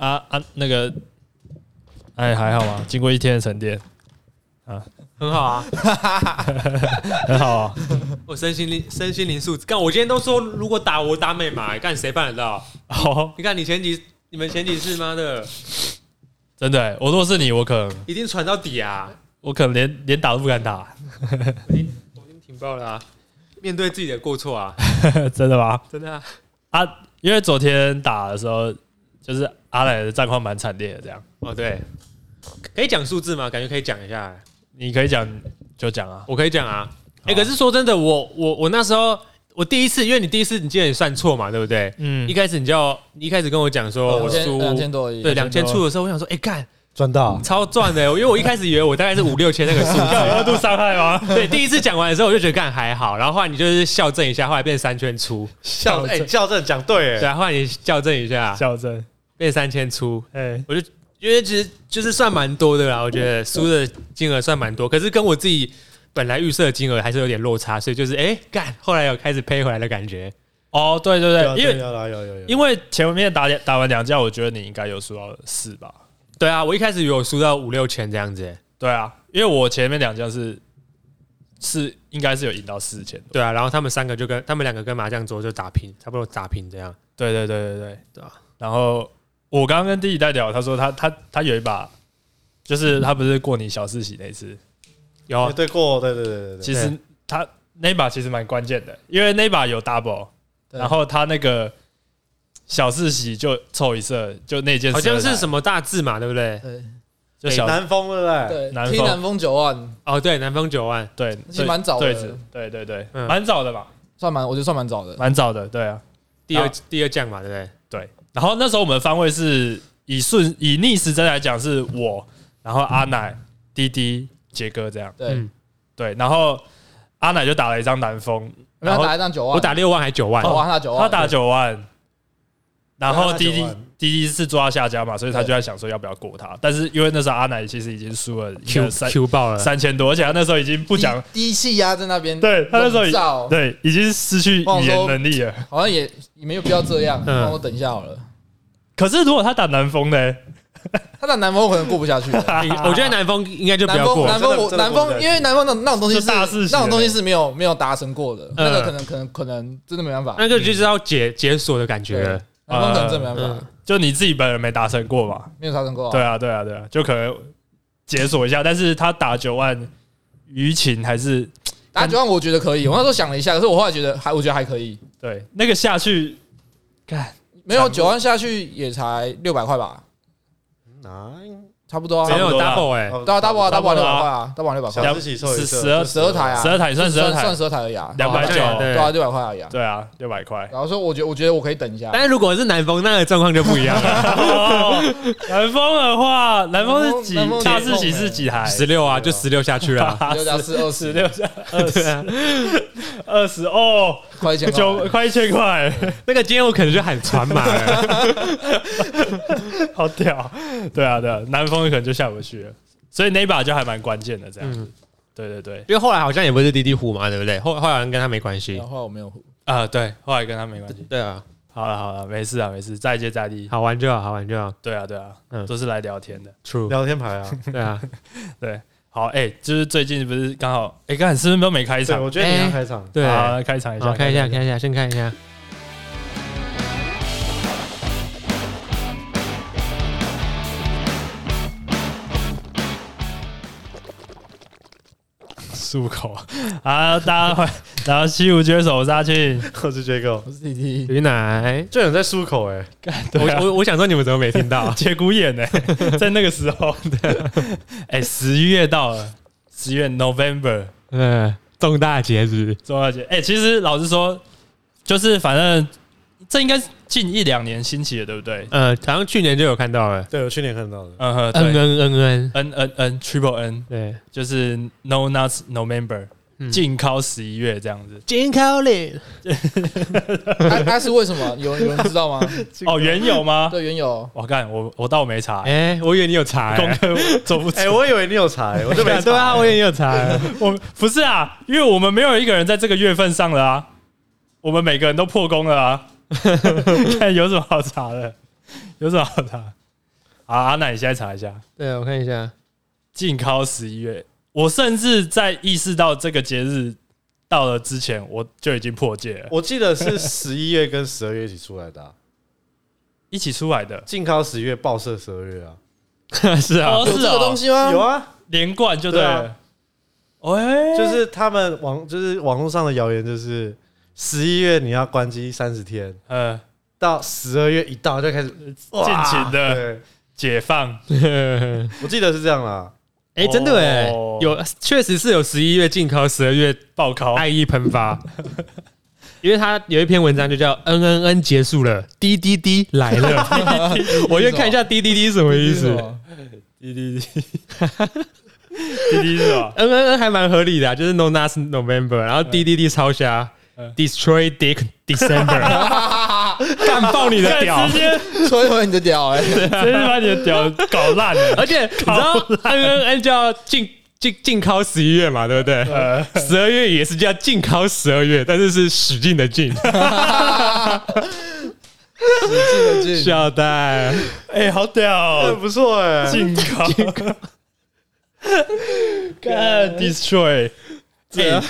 啊啊，那个，哎，还好吗？经过一天的沉淀，啊，很好啊，很好啊。我身心灵身心灵素质，干，我今天都说如果打我打美马，干谁办得到？哦，你看你前几你们前几次妈的，真的，我如果是你，我可能一定传到底啊，我可能连连打都不敢打。我已经我已经挺爆了啊，面对自己的过错啊，真的吗？真的啊，啊，因为昨天打的时候。就是阿莱的战况蛮惨烈的，这样。哦，对，可以讲数字吗？感觉可以讲一下，你可以讲就讲啊，我可以讲啊。哎，可是说真的，我我我那时候我第一次，因为你第一次你记得你算错嘛，对不对？嗯，一开始你就你一开始跟我讲说我输。两千多，对，两千出的时候，我想说，哎，干赚到。超赚的，因为我一开始以为我大概是 五六千那个数字，二度伤害吗？对，第一次讲完的时候我就觉得干还好，然后后来你就是校正一下，后来变三圈出，校哎校正讲对，哎，对，后来你校正一下，校正。变三千出，哎，我就因为其实就是算蛮多的啦，我觉得输的金额算蛮多，可是跟我自己本来预设的金额还是有点落差，所以就是哎干，后来有开始赔回来的感觉。哦，对对对，因为有有有，因为前面打打完两架，我觉得你应该有输到四吧？对啊，我一开始有输到五六千这样子。对啊，因为我前面两架是是应该是有赢到四千。对啊，然后他们三个就跟他们两个跟麻将桌就打平，差不多打平这样。对对对对对对啊，然后。我刚刚跟弟弟在聊，他说他他他有一把，就是他不是过你小四喜那一次，有对过，对对对对对。其实他那把其实蛮关键的，因为那把有 double，然后他那个小四喜就凑一色，就那件好像是什么大字嘛，对不对？对，就小南风对不对？对，南风南风九万哦，对，南风九万，对，其实蛮早的，对对对，蛮早的吧？算蛮，我觉得算蛮早的，蛮早的，对啊，第二第二将嘛，对不对？对。然后那时候我们的方位是以顺以逆时针来讲是我，然后阿奶、滴滴、杰哥这样。对对，然后阿奶就打了一张南风，然后打一张九万，我打六万还是九万？他打九万，他打九万。然后滴滴滴滴是抓下家嘛，所以他就在想说要不要过他。但是因为那时候阿奶其实已经输了 Q 三 Q 爆了三千多，而且他那时候已经不讲低气压在那边，对他那时候对已经失去语言能力了，好像也也没有必要这样，让我等一下好了。可是如果他打南风呢？他打南风可能过不下去。我觉得南风应该就不要过。南风我南风，因为南风那那种东西是那种东西是没有没有达成过的，那个可能可能可能真的没办法。那个就是要解解锁的感觉。南风可能真没办法，就你自己本人没达成过嘛？没有达成过。对啊对啊对啊，就可能解锁一下。但是他打九万，舆情还是 打九万，我觉得可以。我那时候想了一下，可是我后来觉得还我觉得还可以。对，那个下去看。没有九万下去也才六百块吧，差不多啊，没有 double 哎，对啊，double 啊，double 六百块啊，double 六百块，十十二十二台啊，十二台算十二台，算十二台而已啊，两百九，对啊，六百块而已啊，对啊，六百块。然后说，我觉我觉得我可以等一下，但是如果是南风，那个状况就不一样了。南风的话，南风是几？大四喜是几台？十六啊，就十六下去了，十六加四二十，六加二十，二十哦，快一千九，快一千块。那个今天我可能就喊船马，好屌。对啊，对啊，南风可能就下不去了。所以那一把就还蛮关键的，这样子。对对对，因为后来好像也不是滴滴胡嘛，对不对？后后来跟他没关系。后来我没有胡啊，对，后来跟他没关系。对啊，好了好了，没事啊没事，再接再厉，好玩就好，好玩就好。对啊对啊，嗯，都是来聊天的，True，聊天牌啊，对啊，对，好，哎，就是最近不是刚好，哎，刚才是不是都没开场？我觉得你要开场，对，开场一下，开一下，开一下，先看一下。漱口啊！大家好，然后西湖决手，我是阿庆，我是杰哥，我是 TT，鱼奶，就有人在漱口哎！我我我想说你们怎么没听到？节骨眼呢？在那个时候，哎，十一月到了，十月 November，嗯，重大节日，重大节。哎，其实老实说，就是反正。这应该是近一两年兴起的，对不对？呃，好像去年就有看到了。对，我去年看到的。嗯哼，N N N N N N N Triple N，对，就是 No Nuts No Member，禁靠十一月这样子。禁靠令，它 它是为什么？有有人知道吗？哦，原有吗？对，原有。我看我我倒没查。哎，我以为你有查。功课做不出。哎，我以为你有查，我就没查。对啊，我以为你有查。我不是啊，因为我们没有一个人在这个月份上了啊，我们每个人都破功了啊。看有什么好查的？有什么好查？好，阿奶，你现在查一下。对，我看一下，禁尻十一月。我甚至在意识到这个节日到了之前，我就已经破戒了。我记得是十一月跟十二月一起出来的，一起出来的。禁尻十一月，报社十二月啊。是啊，有这个东西吗？有啊，连贯就对了。喂，就是他们网，就是网络上的谣言，就是十一月你要关机三十天，嗯，到十二月一到就开始尽情的解放。我记得是这样啦。哎，真的哎，有确实是有十一月禁考，十二月爆考，爱意喷发。因为他有一篇文章就叫 “N N N 结束了滴滴滴来了”，我先看一下滴滴滴是什么意思。滴滴滴，滴滴是吧？N N N 还蛮合理的，就是 No Nas November，然后滴滴滴超瞎，Destroy Dick December，干爆你的屌，直接。摧毁你的屌，哎，直接把你的屌搞烂了。而且你知道 N N N 叫进进进考十一月嘛，对不对？十二月也是叫进考十二月，但是是使劲的劲。使劲的劲，小戴，哎，好屌，不错哎，进考，干 destroy，哎，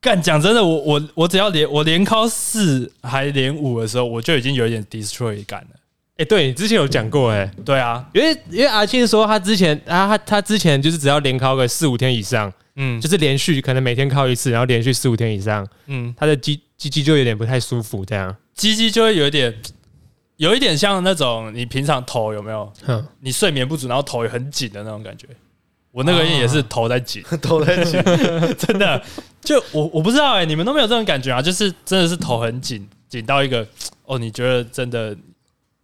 干讲真的，我我我只要连我连尻四还连五的时候，我就已经有一点 destroy 感了。哎，对你之前有讲过哎，对啊，因为因为阿庆说他之前啊他他之前就是只要连尻个四五天以上，嗯，就是连续可能每天尻一次，然后连续四五天以上，嗯，他的鸡鸡鸡就有点不太舒服这样。鸡鸡就会有一点，有一点像那种你平常头有没有？你睡眠不足，然后头也很紧的那种感觉。我那个也是头在紧，头在紧，真的。就我我不知道哎，你们都没有这种感觉啊？就是真的是头很紧，紧到一个哦，你觉得真的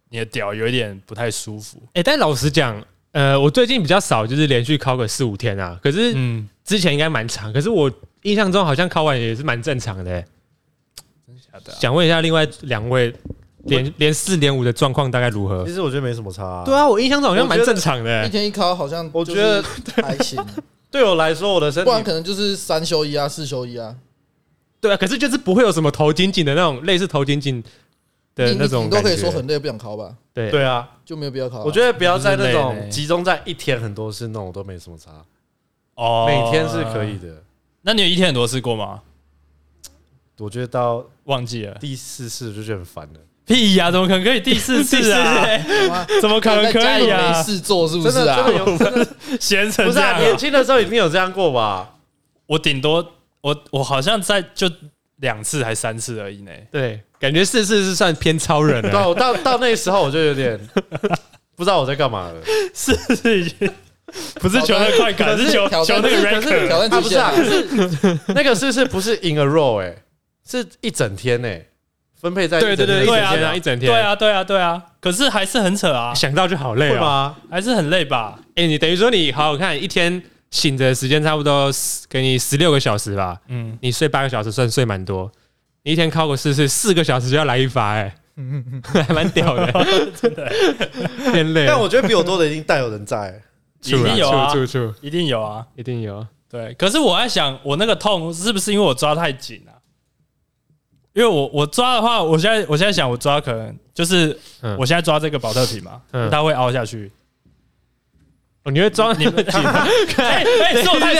你的屌有一点不太舒服。哎，但老实讲，呃，我最近比较少，就是连续考个四五天啊。可是嗯，之前应该蛮长。可是我印象中好像考完也是蛮正常的。真的想问一下，另外两位连连四连五的状况大概如何？其实我觉得没什么差、啊。对啊，我印象中好像蛮正常的、欸。一天一考好像，我觉得还行。对我来说，我的身体不然可能就是三休一啊，四休一啊。对啊，可是就是不会有什么头紧紧的那种，类似头紧紧的那种。你都可以说很累，不想考吧？对对啊，就没有必要考。我觉得不要在那种集中在一天很多次那种都没什么差。哦，每天是可以的。那你有一天很多次过吗？我觉得到忘记了第四次就觉得很烦了。屁呀，怎么可能可以第四次啊？怎么可能可以啊？没事做是不是啊？闲成 不是啊？年轻的时候一定有这样过吧？我顶多我我好像在就两次还三次而已呢。对，感觉四次是算偏超人了。到到到那时候我就有点不知道我在干嘛了。四次已经不是求那快感，是求求那个 record 挑战极限。是 那个是是不是 in a row 哎？是一整天呢，分配在对对对对啊，一整天，对啊对啊对啊，可是还是很扯啊，想到就好累啊，还是很累吧？哎，你等于说你好好看，一天醒着时间差不多给你十六个小时吧？嗯，你睡八个小时算睡蛮多，你一天考个四次，四个小时就要来一发，哎，还蛮屌的，真的。偏累。但我觉得比我多的一定大有人在，一定有啊，一定有啊，一定有。对，可是我在想，我那个痛是不是因为我抓太紧了？因为我我抓的话，我现在我现在想，我抓可能就是我现在抓这个保特瓶嘛，它会凹下去。哦，你会抓你们紧？哎哎，是我太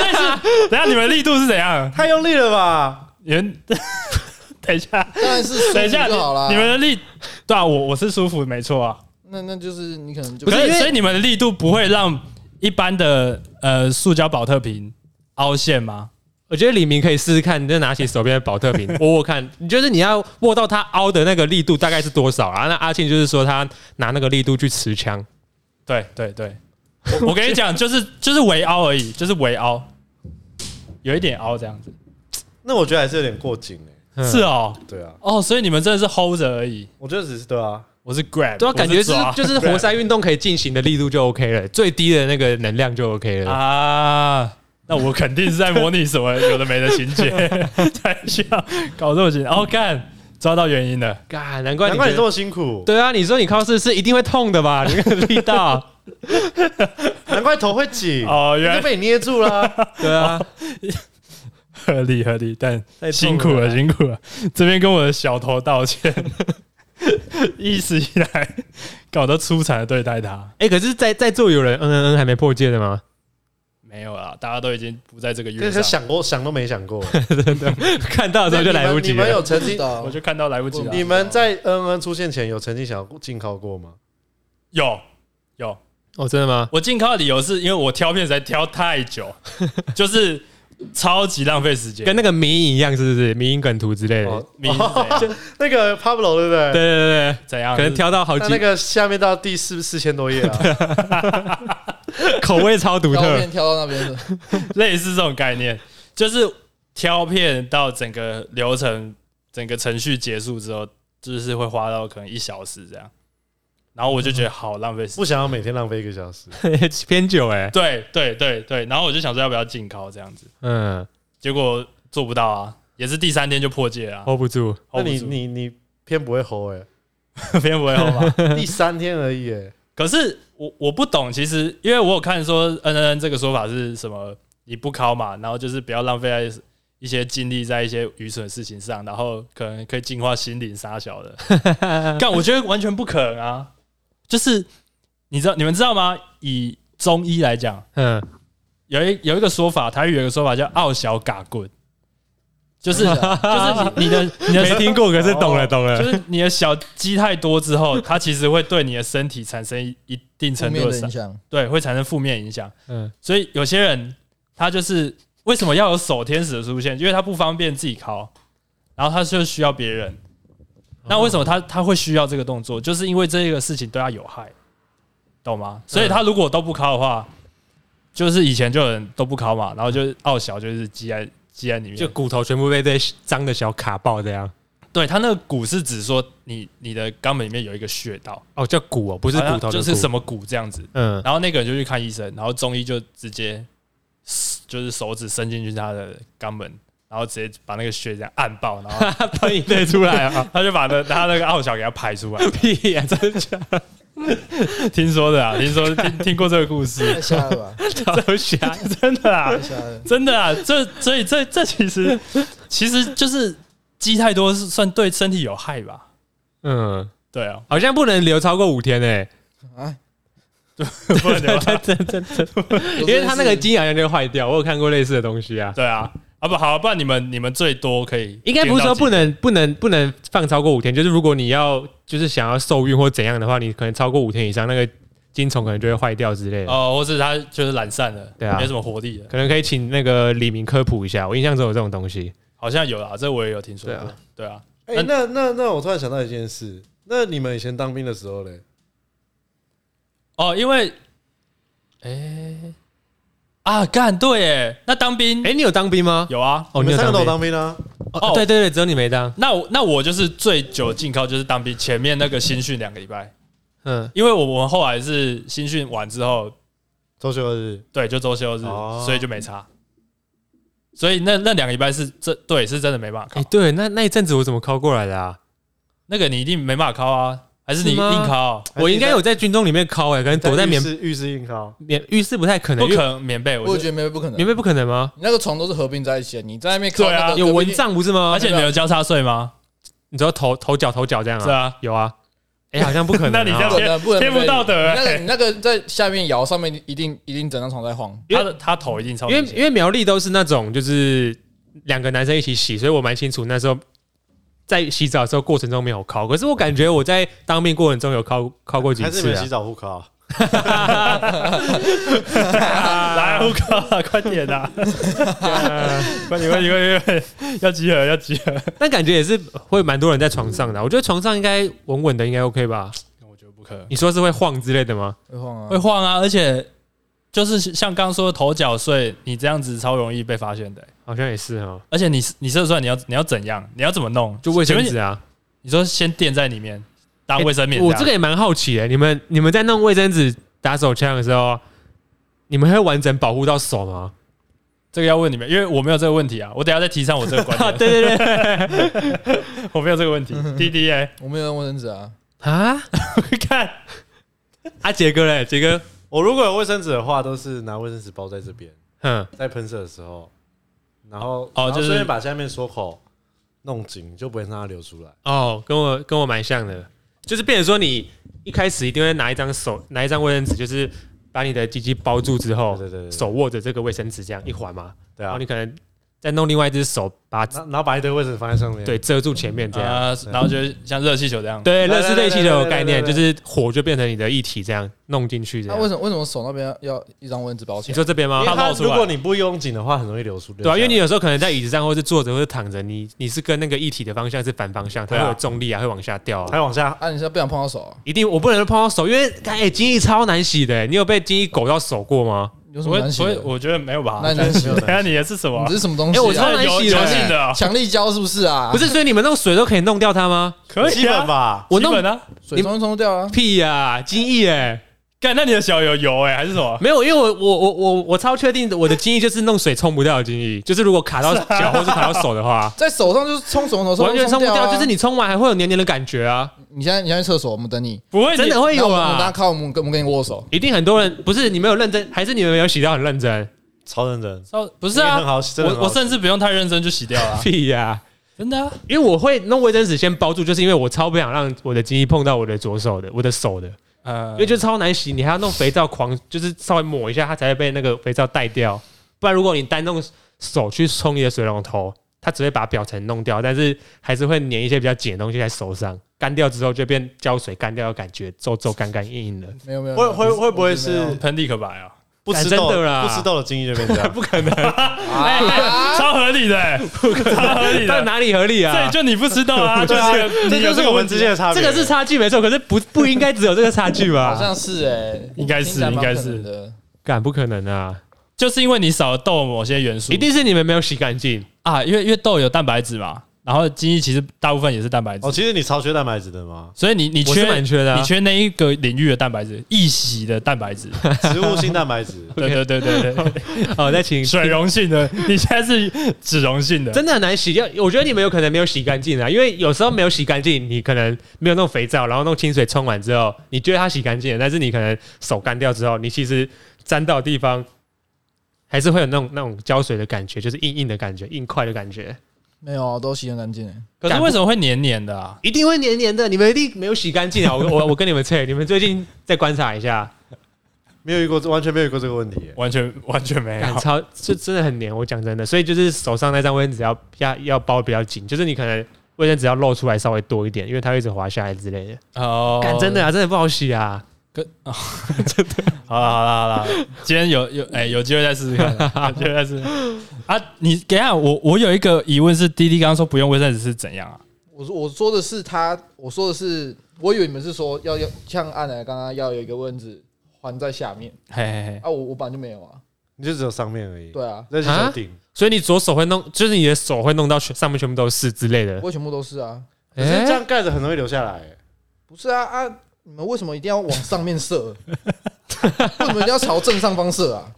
等下你们力度是怎样？太用力了吧？你们 等一下，当然是等一下就好了。你们的力对啊，我我是舒服，没错啊。那那就是你可能就不是，所以你们的力度不会让一般的呃塑胶保特瓶凹陷吗？我觉得李明可以试试看，你就拿起手边的保特瓶 握握看，你就是你要握到它凹的那个力度大概是多少啊？那阿庆就是说他拿那个力度去持枪，对对对，我跟你讲，就是就是微凹而已，就是微凹，有一点凹这样子。那我觉得还是有点过紧哎、嗯。是哦，对啊，哦，所以你们真的是 hold 着而已。我觉得只是对啊，我是 grab，对啊，感觉是就是 活塞运动可以进行的力度就 OK 了，最低的那个能量就 OK 了啊。那我肯定是在模拟什么有的没的情节，才需要搞这么紧。哦，干，抓到原因了，干，难怪难怪你这么辛苦。对啊，你说你考试是一定会痛的吧？你那个力道，难怪头会紧。哦，原来被你捏住了。对啊，合理合理，但辛苦了辛苦了。这边跟我的小头道歉。一直以来搞得出彩的对待他。哎、欸，可是在，在在座有人嗯嗯嗯还没破戒的吗？没有啊，大家都已经不在这个月上。想过想都没想过，真 的看到的时候就来不及了。你们有曾经，我就看到来不及了。你们在嗯嗯出现前有曾经想要进靠过吗？有有哦，真的吗？我进靠的理由是因为我挑片实在挑太久，就是。超级浪费时间，跟那个迷影一样，是不是？迷影梗图之类的，迷影 就那个 Pablo 对不对？对对对，怎样？可能挑到好几，那个下面到第四四千多页啊，口味超独特，挑到那边的，类似这种概念，就是挑片到整个流程、整个程序结束之后，就是会花到可能一小时这样。然后我就觉得好浪费时间，不想要每天浪费一个小时，偏久哎。对对对对，然后我就想说要不要进考这样子，嗯，结果做不到啊，也是第三天就破戒了，hold 不住。那你你你偏不会 hold 哎，偏不会 hold 吧？第三天而已哎。可是我我不懂，其实因为我有看说 N N N 这个说法是什么？你不考嘛，然后就是不要浪费在一些精力在一些愚蠢的事情上，然后可能可以净化心灵杀小的。但我觉得完全不可能啊。就是你知道你们知道吗？以中医来讲，嗯，有一有一个说法，台语有一个说法叫“傲小嘎棍”，就是就是你的你的 没听过，可是懂了懂了，就是你的小鸡太多之后，它其实会对你的身体产生一定程度的影响，对，会产生负面影响。嗯，所以有些人他就是为什么要有守天使的出现？因为他不方便自己烤，然后他就需要别人。那为什么他他会需要这个动作？就是因为这个事情对他有害，懂吗？所以他如果都不烤的话，就是以前就有人都不烤嘛，然后就奥小就是鸡在积在里面，就骨头全部被这脏的小卡爆这样。对，他那个骨是指说你你的肛门里面有一个穴道哦，叫骨哦，不是骨头，就是什么骨这样子。嗯，然后那个人就去看医生，然后中医就直接就是手指伸进去他的肛门。然后直接把那个血这样按爆，然后喷一堆出来啊！他就把那他那个奥小给他排出来。屁呀，真的假的？听说的啊，听说听听过这个故事。太瞎了吧？超瞎，真的啊，真的啊！这所以这这其实其实就是鸡太多是算对身体有害吧？嗯，对啊，好像不能留超过五天诶。啊，不能留，真真真，因为他那个鸡好像就会坏掉。我有看过类似的东西啊。对啊。啊不好，不然你们你们最多可以，应该不是说不能不能不能放超过五天，就是如果你要就是想要受孕或怎样的话，你可能超过五天以上，那个精虫可能就会坏掉之类的。哦，或是它就是懒散了，对啊，没什么活力了，可能可以请那个李明科普一下，我印象中有这种东西，好像有啊，这我也有听说过，对啊，哎、欸，那那那我突然想到一件事，那你们以前当兵的时候嘞？哦，因为，哎、欸。啊，干对哎，那当兵哎，你有当兵吗？有啊，哦，你们三个都有当兵啊？哦，对对对，只有你没当。那我那我就是最久进靠，就是当兵前面那个新训两个礼拜。嗯，因为我我们后来是新训完之后周休日，对，就周休日，所以就没差。所以那那两个礼拜是真对，是真的没办法靠。哎，对，那那一阵子我怎么考过来的啊？那个你一定没办法考啊。还是你硬靠？我应该有在军中里面靠哎，可能躲在棉浴室硬靠，棉浴室不太可能，不可能棉被。我觉得棉被不可能，棉被不可能吗？你那个床都是合并在一起的，你在外面靠。对啊，有蚊帐不是吗？而且你有交叉睡吗？你知道头头脚头脚这样啊？是啊，有啊。哎，好像不可能。那你这样偏偏不道德。那个你那个在下面摇，上面一定一定整张床在晃。他的他头一定超。因为因为苗栗都是那种就是两个男生一起洗，所以我蛮清楚那时候。在洗澡的时候过程中没有靠，可是我感觉我在当兵过程中有靠靠过几次。还是没洗澡不靠？来互靠啊！快点啊！快点快点快点！要集合要集合！但感觉也是会蛮多人在床上的，我觉得床上应该稳稳的，应该 OK 吧？我觉得不可能。你说是会晃之类的吗？会晃啊，会晃啊！而且就是像刚刚说的头缴税，你这样子超容易被发现的。好像也是哦，而且你你射出来你要你要怎样？你要怎么弄？就卫生纸啊？你说先垫在里面当卫生棉？我这个也蛮好奇诶，你们你们在弄卫生纸打手枪的时候，你们会完整保护到手吗？这个要问你们，因为我没有这个问题啊。我等下再提上我这个观点。对 对对，我没有这个问题。弟弟哎，我没有用卫生纸啊啊！看阿杰哥嘞，杰哥，我如果有卫生纸的话，都是拿卫生纸包在这边。哼，在喷射的时候。然后哦，就是把下面缩口弄紧，就不会让它流出来。哦，跟我跟我蛮像的，就是变成说你一开始一定会拿一张手拿一张卫生纸，就是把你的鸡鸡包住之后，对对对，手握着这个卫生纸这样一环嘛，对啊，然后你可能。再弄另外一只手把，然后把一堆卫生纸放在上面，对，遮住前面这样，然后就像热气球这样，对，类似热气球的概念，就是火就变成你的液体这样弄进去这样。那为什么为什么手那边要一张卫生纸包起来？你说这边吗？它如果你不用紧的话，很容易流出。对啊，因为你有时候可能在椅子上，或是坐着，或是躺着，你你是跟那个液体的方向是反方向，它会有重力啊，会往下掉，会往下。啊，你现在不想碰到手？一定，我不能碰到手，因为哎，精液超难洗的。你有被精液狗到手过吗？有什么难洗？所以我觉得没有吧。那难洗？等下你的是什么？你是什么东西？哎，我超难洗的，强力胶是不是啊？不是，所以你们弄水都可以弄掉它吗？可以，基本吧。我弄啊，水冲冲掉啊。屁呀，精液哎！干，那你的小有油哎，还是什么？没有，因为我我我我我超确定我的精液就是弄水冲不掉的精液，就是如果卡到脚或是卡到手的话，在手上就是冲手头，完全冲不掉，就是你冲完还会有黏黏的感觉啊。你现在你现在去厕所，我们等你。不会，真的会有啊。大家靠我们跟我们跟你握手，一定很多人不是你没有认真，还是你们没有洗掉很认真？超认真，超不是啊！我我甚至不用太认真就洗掉了。屁呀，真的啊！因为我会弄卫生纸先包住，就是因为我超不想让我的精液碰到我的左手的，我的手的。呃，因为就超难洗，你还要弄肥皂狂，就是稍微抹一下，它才会被那个肥皂带掉。不然如果你单用手去冲你的水龙头，它只会把表层弄掉，但是还是会粘一些比较紧的东西在手上。干掉之后就变胶水，干掉的感觉皱皱干干硬硬的。没有没有，会会会不会是喷地可白啊？不吃豆啦，不吃豆的精液就变这样，不可能，超合理的，超合理的，哪里合理啊？对，就你不吃豆啊，就是这就是我们之间的差别。这个是差距没错，可是不不应该只有这个差距吧？好像是哎，应该是应该是。的，干不可能啊！就是因为你少了豆某些元素，一定是你们没有洗干净。啊，因为因为豆有蛋白质嘛。然后精液其实大部分也是蛋白质哦，其实你超缺蛋白质的吗？所以你你缺蛮缺的，你缺那一个领域的蛋白质，易洗的蛋白质，植物性蛋白质。对对对对对。好，再 请 水溶性的，你现在是脂溶性的，真的很难洗掉。我觉得你们有可能没有洗干净啊，因为有时候没有洗干净，你可能没有弄肥皂，然后弄清水冲完之后，你觉得它洗干净了，但是你可能手干掉之后，你其实沾到的地方还是会有那种那种胶水的感觉，就是硬硬的感觉，硬块的感觉。没有啊，都洗很干净。可是为什么会黏黏的啊？一定会黏黏的，你们一定没有洗干净啊！我 我我跟你们测，你们最近再观察一下，没有遇过，完全没有遇过这个问题，完全完全没有。超就真的很黏，我讲真的，所以就是手上那张卫生纸要要要包比较紧，就是你可能卫生纸要露出来稍微多一点，因为它会一直滑下来之类的。哦，真的啊，真的不好洗啊。啊，真的，好了好了好了，今天有有哎、欸，有机会再试试看，有机会再试啊！你等下，我我有一个疑问是，滴滴刚刚说不用卫生纸是怎样啊？我说我说的是他，我说的是，我以为你们是说要要像按来刚刚要有一个卫生纸环在下面，嘿嘿嘿，啊我我本来就没有啊，你就只有上面而已，对啊，那是顶，所以你左手会弄，就是你的手会弄到全上面全部都是之类的，不会全部都是啊，可是这样盖着很容易留下来，不是啊啊。你们为什么一定要往上面射？为什么一定要朝正上方射啊？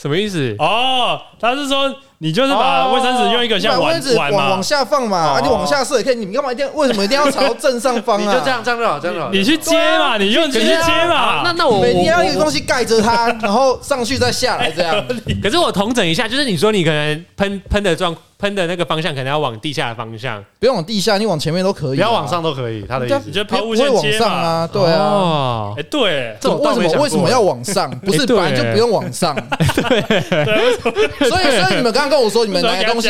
什么意思？哦，他是说你就是把卫生纸用一个像碗往往下放嘛，啊，你往下射也可以。你干嘛一定为什么一定要朝正上方啊？你就这样这样就好，这样就好。你去接嘛，你用你去接嘛。那那我每天要一个东西盖着它，然后上去再下来这样。可是我统整一下，就是你说你可能喷喷的状。喷的那个方向可能要往地下的方向，不用往地下，你往前面都可以，不要往上都可以。他的意思，你觉得抛物线往上啊？对啊，哎，对，这种为什么为什么要往上？不是本来就不用往上？对，所以所以你们刚刚跟我说你们拿东西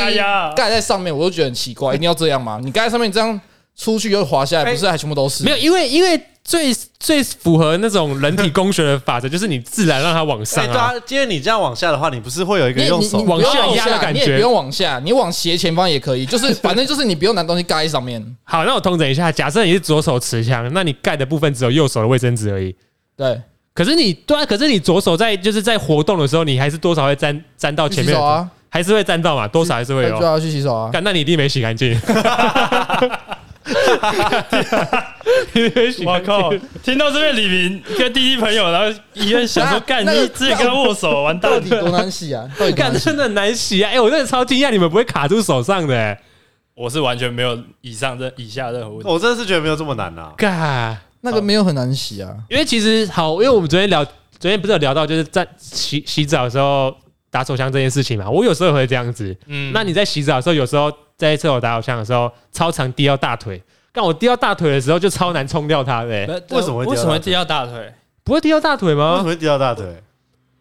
盖在上面，我就觉得很奇怪，一定要这样吗？你盖在上面这样出去又滑下来，不是还全部都是？没有，因为因为。最最符合那种人体工学的法则，就是你自然让它往上啊。对啊，因为你这样往下的话，你不是会有一个用手往下压的感觉？你也不用往下，你往斜前方也可以。就是 反正就是你不用拿东西盖在上面。好，那我通整一下，假设你是左手持枪，那你盖的部分只有右手的卫生纸而已。对。可是你对啊，可是你左手在就是在活动的时候，你还是多少会沾沾到前面。洗手啊，还是会沾到嘛？多少还是会有。就要去洗手啊。干，那你一定没洗干净。我靠！听到这边，李明跟弟弟朋友，然后医院想说：“干，你直接跟他握手，完蛋！”到底多难洗啊？干，真的很难洗啊！哎，我真的超惊讶，你们不会卡住手上的。我是完全没有以上任以下任何问题。我真的是觉得没有这么难啊！干，那个没有很难洗啊。因为其实好，因为我们昨天聊，昨天不是有聊到，就是在洗洗澡的时候打手枪这件事情嘛。我有时候也会这样子。嗯，那你在洗澡的时候，有时候。在厕所打手枪的时候，超常滴到大腿。但我滴到大腿的时候，就超难冲掉它的。为什么为什么会滴到大腿？不会滴到大腿吗？为什么会滴到大腿？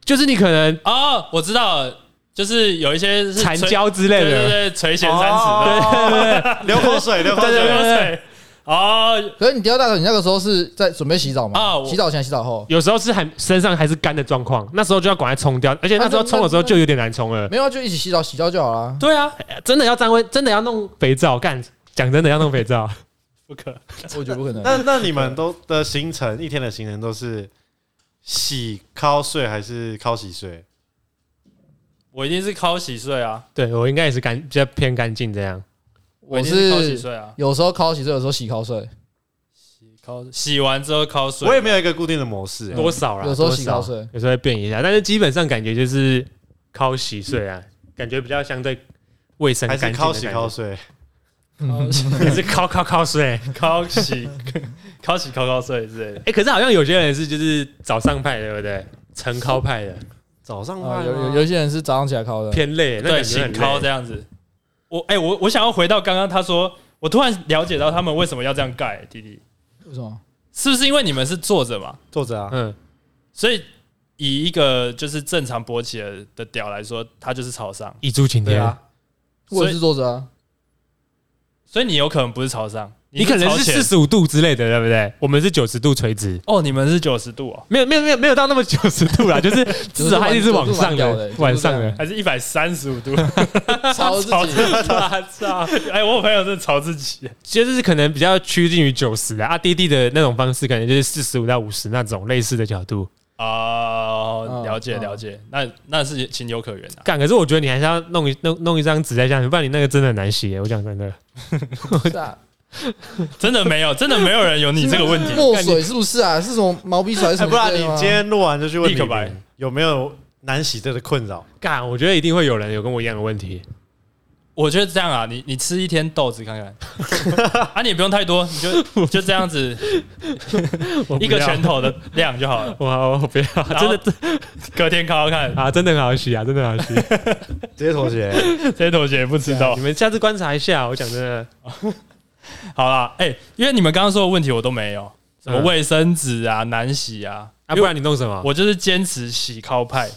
就是你可能哦，我知道了，就是有一些残胶之类的，对对对，垂涎三尺，对对对，流口水，流口水，流口水。哦，可是你滴到大腿，你那个时候是在准备洗澡吗？啊，洗澡前、洗澡后，有时候是还身上还是干的状况，那时候就要赶快冲掉，而且那时候冲的时候就有点难冲了。没有，就一起洗澡，洗掉就好了。对啊，真的要沾温，真的要弄肥皂干，讲真的要弄肥皂，不可，我觉得不可能。那那你们都的行程，一天的行程都是洗、靠睡还是靠洗睡？我一定是靠洗睡啊，对我应该也是干，比较偏干净这样。我是尻洗睡啊，有时候考洗睡，有时候洗考睡。洗完之后敲睡，我也没有一个固定的模式，多少啦？有时候洗敲睡，有时候会变一下，但是基本上感觉就是敲洗睡啊，感觉比较相对卫生干净。还是尻洗敲睡？也是尻尻尻睡，尻洗敲洗敲敲睡之类的。哎，可是好像有些人是就是早上派，对不对？晨敲派的，早上派有有有些人是早上起来敲的，偏累，对，醒敲这样子。我哎、欸，我我想要回到刚刚他说，我突然了解到他们为什么要这样盖，弟弟，为什么？是不是因为你们是坐着嘛？坐着啊，嗯，所以以一个就是正常勃起的的屌来说，它就是朝上，一柱擎天啊。我也是坐着啊，所以你有可能不是朝上。你可能是四十五度之类的，对不对？我们是九十度垂直。哦，你们是九十度哦，没有没有没有没有到那么九十度啦，就是 至少还是是往上的，往上的，还是一百三十五度，朝自己，操！哎，我有朋友是朝自己，其实是可能比较趋近于九十的啊，滴滴的那种方式，可能就是四十五到五十那种类似的角度。哦，了解了解，那那是情有可原的。干，可是我觉得你还是要弄一弄弄一张纸在下面，不然你那个真的很难洗。我讲真的。真的没有，真的没有人有你这个问题。墨水是不是啊？是什么毛笔水？不然你今天录完就去问李白有没有难洗这个困扰？干，我觉得一定会有人有跟我一样的问题。我觉得这样啊，你你吃一天豆子看看，啊，你也不用太多，你就就这样子，一个拳头的量就好了。我我不要，真的，隔天看看啊，真的很好洗啊，真的很好洗。这些同学，这些同学不知道，你们下次观察一下。我讲真的。好啦，哎、欸，因为你们刚刚说的问题我都没有，什么卫生纸啊、难洗啊，啊，不然你弄什么？我就是坚持洗靠派，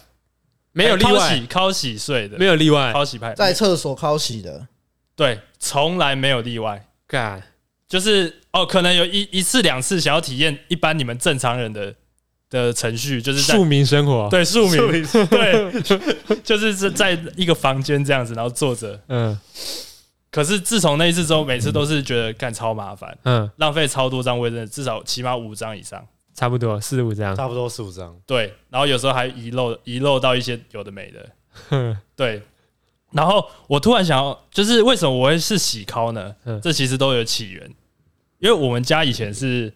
没有例外，靠洗睡的，没有例外，靠洗派，在厕所靠洗的，对，从来没有例外。干，就是哦，可能有一一次两次想要体验一般你们正常人的的程序，就是在庶民生活，对，庶民，对，就是在在一个房间这样子，然后坐着，嗯。可是自从那一次之后，每次都是觉得干超麻烦，嗯，浪费超多张卫生纸，至少起码五张以上，差不多四五张，差不多四五张，对。然后有时候还遗漏遗漏到一些有的没的，哼，对。然后我突然想要，就是为什么我会是洗尻呢？这其实都有起源，因为我们家以前是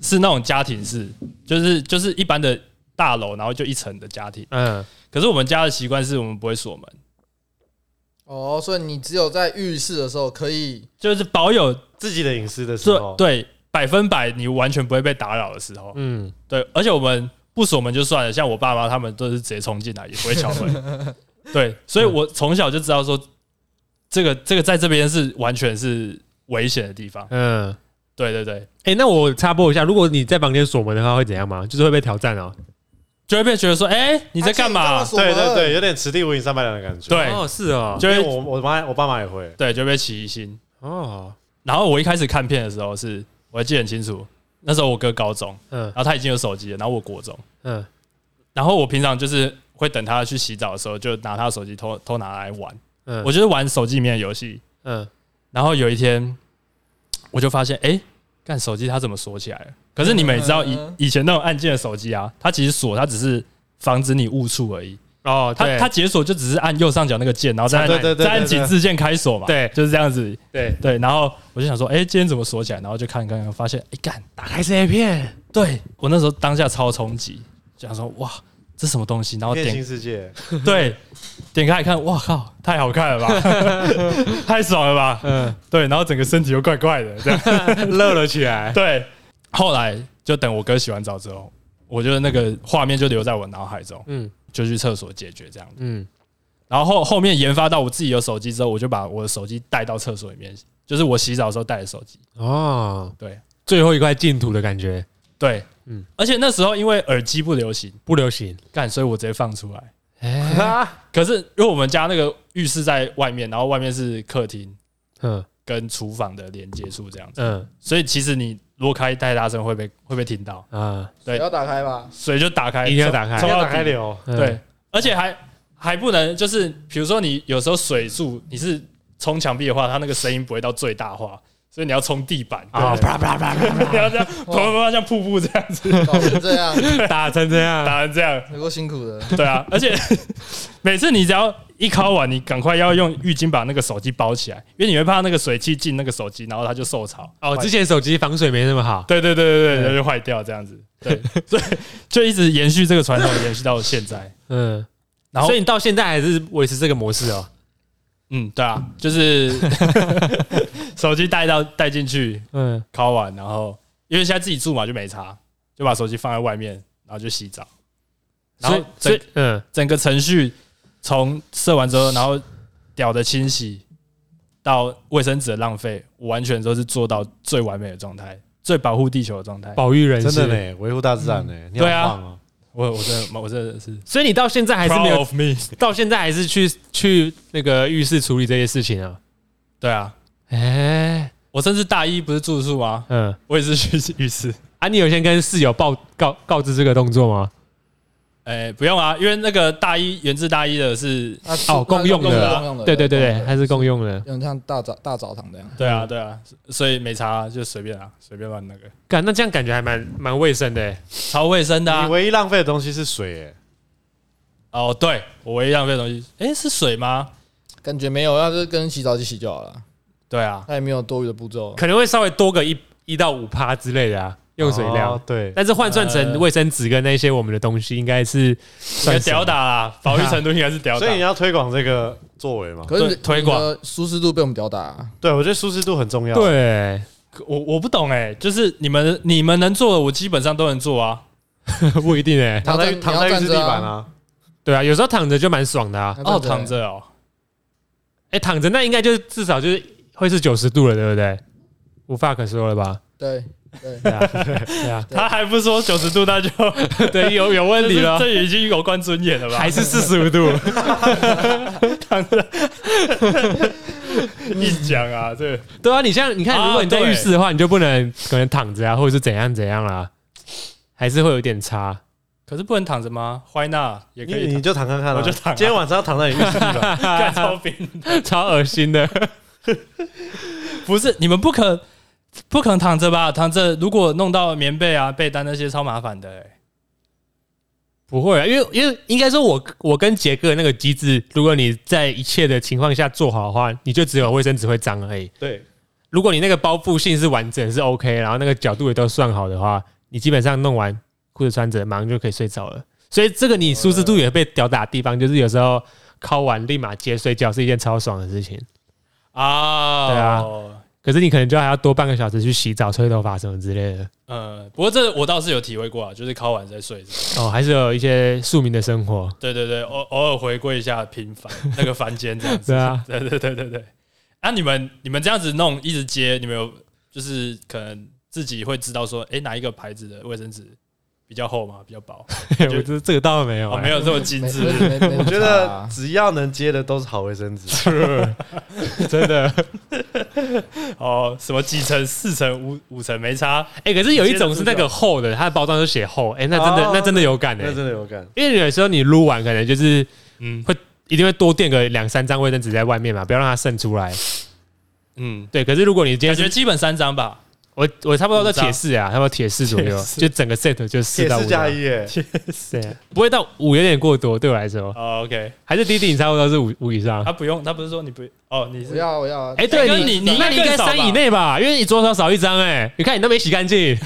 是那种家庭式，就是就是一般的大楼，然后就一层的家庭，嗯。可是我们家的习惯是我们不会锁门。哦，所以你只有在浴室的时候可以，就是保有自己的隐私的时候，对，百分百你完全不会被打扰的时候，嗯，对，而且我们不锁门就算了，像我爸妈他们都是直接冲进来，也不会敲门，对，所以我从小就知道说，这个这个在这边是完全是危险的地方，嗯，对对对，哎，那我插播一下，如果你在房间锁门的话会怎样吗？就是会被挑战哦。就会被觉得说，哎，你在干嘛？对对对，有点此地无银三百两的感觉。对，哦，是哦，就我我妈我爸妈也会，对，就被起疑心。哦，然后我一开始看片的时候是，我还记得很清楚，那时候我哥高中，嗯，然后他已经有手机了，然后我国中，嗯，然后我平常就是会等他去洗澡的时候，就拿他的手机偷偷拿来玩，嗯，我就是玩手机里面的游戏，嗯，然后有一天我就发现，哎。看手机它怎么锁起来了？可是你们也知道，以以前那种按键的手机啊，它其实锁它只是防止你误触而已。哦，它它解锁就只是按右上角那个键，然后再按再按紧致键开锁嘛。对，就是这样子。对对。然后我就想说，哎，今天怎么锁起来？然后就看看看，发现，哎干，打开是 A 片。对，我那时候当下超冲击，想说，哇。这什么东西？然后点新世界，对，点开一看，哇靠，太好看了吧，太爽了吧，嗯，对，然后整个身体又怪怪的，这样 乐了起来。对，后来就等我哥洗完澡之后，我觉得那个画面就留在我脑海中，嗯，就去厕所解决这样，嗯，然后后后面研发到我自己有手机之后，我就把我的手机带到厕所里面，就是我洗澡的时候带的手机。哦，对，最后一块净土的感觉。对，嗯，而且那时候因为耳机不流行，不流行，干，所以我直接放出来。哎，可是因为我们家那个浴室在外面，然后外面是客厅，嗯，跟厨房的连接处这样子，嗯，所以其实你如果开太大声会被会被听到。啊。对，要打开吧，水就打开，一定要打开，要打开流。对，而且还还不能就是，比如说你有时候水柱你是冲墙壁的话，它那个声音不会到最大化。所以你要冲地板啊，啪啪啪啪，你要这样啪啪啪像瀑布这样子，打成这样，打成这样，打成这样，有够辛苦的。对啊，而且 每次你只要一敲完，你赶快要用浴巾把那个手机包起来，因为你会怕那个水汽进那个手机，然后它就受潮。哦，之前手机防水没那么好，对对对对对，它就坏掉这样子。对，所以 就一直延续这个传统，延续到现在。嗯，然后所以你到现在还是维持这个模式哦。嗯，对啊，就是 手机带到带进去，嗯，敲完，然后因为现在自己住嘛，就没差，就把手机放在外面，然后就洗澡，然后整嗯整个程序从射完之后，然后屌的清洗到卫生纸的浪费，我完全都是做到最完美的状态，最保护地球的状态，保育人真的呢，维护大自然呢，对啊。我我真的我真的是，所以你到现在还是没有，到现在还是去去那个浴室处理这些事情啊？对啊，哎，我甚至大一不是住宿吗？嗯，我也是去浴室啊。你有先跟室友报告告知这个动作吗？哎，不用啊，因为那个大一源自大一的是哦，共用的，对对对对，还是共用的，有点像大澡大澡堂这样。对啊对啊，所以没差，就随便啊，随便乱那个。干，那这样感觉还蛮蛮卫生的，超卫生的。你唯一浪费的东西是水，哎。哦，对，我唯一浪费的东西，哎，是水吗？感觉没有，要是跟洗澡机洗就好了。对啊，它也没有多余的步骤，可能会稍微多个一一到五趴之类的啊。用水量、哦、对，但是换算成卫生纸跟那些我们的东西，应该是算屌打啦，保育程度应该是屌打。所以你要推广这个作为嘛？可是推广舒适度被我们屌打、啊。对，我觉得舒适度很重要。对，我我不懂哎、欸，就是你们你们能做的，我基本上都能做啊。不一定哎、欸，躺在躺在浴室地板啊。对啊，有时候躺着就蛮爽的啊。哦，躺着哦。哎、欸，躺着那应该就是至少就是会是九十度了，对不对？无话可说了吧？对。对啊，对啊，他还不说九十度，那就 对有有问题了，这已经有关尊严了吧？还是四十五度？躺着，一讲啊，这对啊，你像你看，如果你在浴室的话，你就不能可能躺着啊，或者是怎样怎样啦，还是会有点差。可是不能躺着吗？Why not？也可以，你就躺看看，我就躺。今天晚上要躺在你浴室吧，超冰，超恶心的。不是你们不可。不可能躺着吧？躺着如果弄到棉被啊、被单那些超麻烦的、欸。不会啊，因为因为应该说我我跟杰哥那个机制，如果你在一切的情况下做好的话，你就只有卫生纸会脏而已。对，如果你那个包覆性是完整是 OK，然后那个角度也都算好的话，你基本上弄完裤子穿着，马上就可以睡着了。所以这个你舒适度也被吊打的地方，就是有时候敲完立马接睡觉是一件超爽的事情啊。对啊。可是你可能就还要多半个小时去洗澡、吹头发什么之类的。呃，不过这我倒是有体会过啊，就是考完再睡。哦，还是有一些庶民的生活。对对对，偶偶尔回归一下平凡 那个凡间这样子。对啊，对对对对对。啊，你们你们这样子弄一直接，你们有就是可能自己会知道说，哎，哪一个牌子的卫生纸？比较厚嘛，比较薄。我觉得这个倒没有，没有这么精致。我觉得只要能接的都是好卫生纸，真的。哦，什么几层、四层、五五层没差。哎，可是有一种是那个厚的，它的包装都写厚。哎，那真的，那真的有感哎，那真的有感。因为有时候你撸完，可能就是嗯，会一定会多垫个两三张卫生纸在外面嘛，不要让它渗出来。嗯，对。可是如果你今天感觉基本三张吧。我我差不多在铁四啊，差不多铁四左右，就整个 set 就四到五。铁四加一耶，对，不会到五有点过多，对我来说。哦，OK，还是弟弟，你差不多是五五以上。他不用，他不是说你不哦，你是不要我要。哎，对你你那你应该三以内吧，因为你桌上少一张哎，你看你都没洗干净。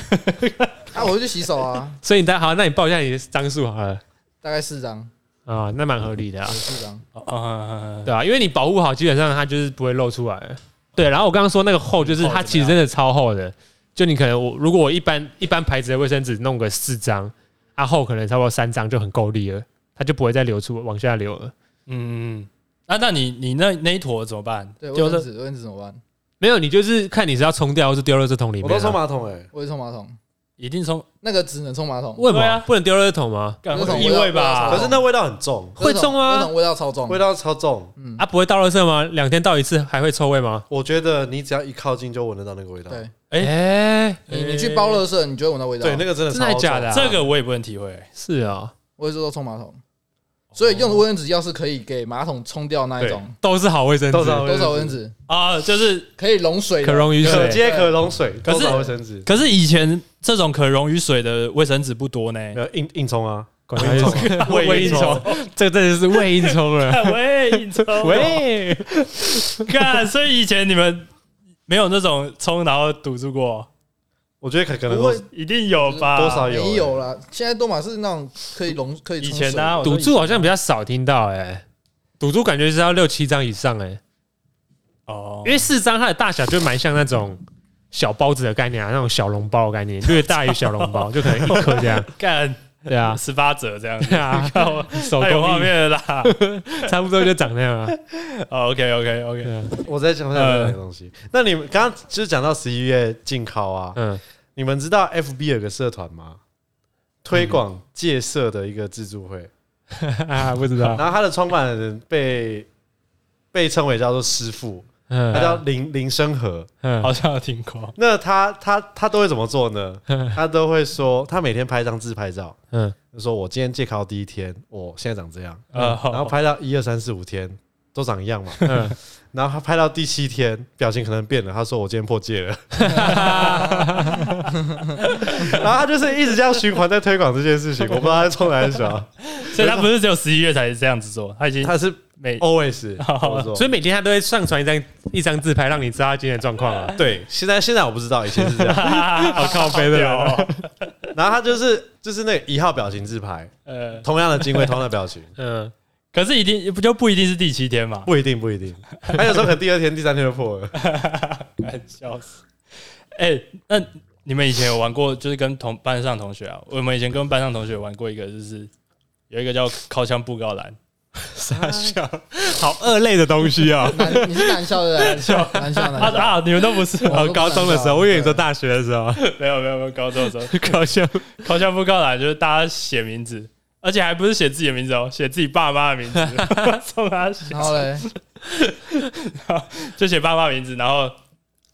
那我就去洗手啊。所以你好，那你报一下你的张数好了。大概四张啊，那蛮合理的啊。四张啊，对啊，因为你保护好，基本上它就是不会露出来。对，然后我刚刚说那个厚，就是它其实真的超厚的。就你可能我如果我一般一般牌子的卫生纸弄个四张，啊厚可能差不多三张就很够力了，它就不会再流出往下流了。嗯嗯。那那你你那那一坨怎么办？对，卫生纸卫生纸怎么办？没有，你就是看你是要冲掉，还是丢到这桶里面。我都冲马桶哎，我也冲马桶。一定冲那个只能冲马桶，为什么不能丢垃圾桶吗？有异味吧？可是那味道很重，会重吗？那种味道超重，味道超重。嗯，啊，不会倒垃圾吗？两天倒一次还会臭味吗？我觉得你只要一靠近就闻得到那个味道。对，哎，你你去包垃圾，你就会闻到味道。对，那个真的真的假的？这个我也不能体会。是啊，我一直都冲马桶。所以用的卫生纸要是可以给马桶冲掉那一种，都是好卫生纸，都是好卫生纸。啊，就是可以溶水、可溶于水、可接可溶水，都是好卫生纸。可是以前这种可溶于水的卫生纸不多呢，硬硬冲啊，胃硬冲，胃 硬冲，这真的是胃硬冲了，胃硬冲，胃。看，所以以前你们没有那种冲然后堵住过。我觉得可可能会一定有吧，多少有，没有啦。现在多玛是那种可以融可以。以前呢，赌注好像比较少听到哎，赌注感觉是要六七张以上哎。哦，因为四张它的大小就蛮像那种小包子的概念啊，那种小笼包的概念，略大于小笼包，就可能一颗这样。干，对啊，十八折这样。对啊，手工画面的啦，差不多就长那样啊。OK OK OK，我在讲那个东西。那你们刚刚就是讲到十一月禁考啊，嗯。你们知道 FB 有个社团吗？推广戒色的一个自助会啊，不知道。然后他的创办人被被称为叫做师傅，他叫林林生和，好像有听过。那他他他都会怎么做呢？他都会说，他每天拍一张自拍照，嗯，就说我今天戒考第一天，我现在长这样，然后拍到一二三四五天都长一样嘛，嗯。然后他拍到第七天，表情可能变了。他说：“我今天破戒了。”然后他就是一直这样循环在推广这件事情。我不知道他在冲哪里想。所以他不是只有十一月才是这样子做，他已经他是每 always，所以每天他都会上传一张一张自拍，让你知道他今天的状况啊。对，现在现在我不知道，以前是这样，好靠北的哦。然后他就是就是那一号表情自拍，呃，同样的经纬，同样的表情，嗯。可是一定不就不一定是第七天嘛？不一定，不一定。他有时候可能第二天、第三天就破了，笑死！哎，那你们以前有玩过？就是跟同班上同学啊，我们以前跟班上同学玩过一个，就是有一个叫靠枪布告栏，傻笑，好二类的东西啊！你是男校的男校，男校男啊啊！你们都不是？我高中的时候，我以为你说大学的时候，没有没有没有，高中的时候靠枪靠枪布告栏就是大家写名字。而且还不是写自己的名字哦，写自己爸妈的名字，送他写。然后嘞，就写爸妈名字，然后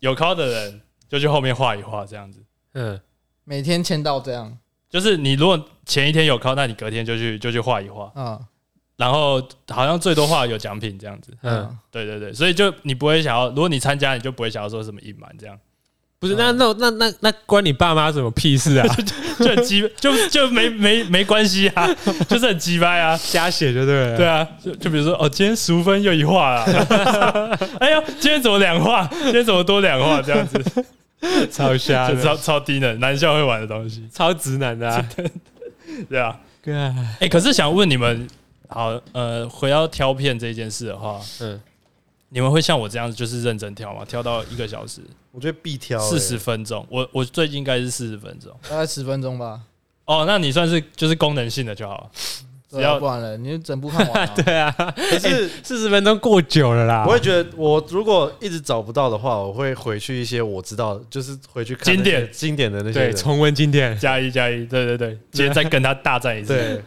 有 call 的人就去后面画一画，这样子。嗯，每天签到这样，就是你如果前一天有 call，，那你隔天就去就去画一画。嗯，然后好像最多画有奖品这样子。嗯，对对对，所以就你不会想要，如果你参加，你就不会想要说什么隐瞒这样。不是，那那那那那关你爸妈什么屁事啊？就很鸡，就就没没没关系啊，就是很鸡掰啊，瞎写就对了。对啊，就就比如说，哦，今天十五分又一画了，哎呦，今天怎么两画？今天怎么多两画？这样子，超瞎，超超低能，男校会玩的东西，超直男的，对啊。哎，可是想问你们，好，呃，回到挑片这件事的话，嗯。你们会像我这样子，就是认真挑吗？挑到一个小时？我觉得必挑四十分钟。我我最近应该是四十分钟，大概十分钟吧。哦，那你算是就是功能性的就好。只要不完了，你就整部看完。对啊，可是 四十分钟过久了啦。我会觉得，我如果一直找不到的话，我会回去一些我知道，就是回去看经典经典的那些，对，重温经典，加一加一，对对对，今天 再跟他大战一次。对，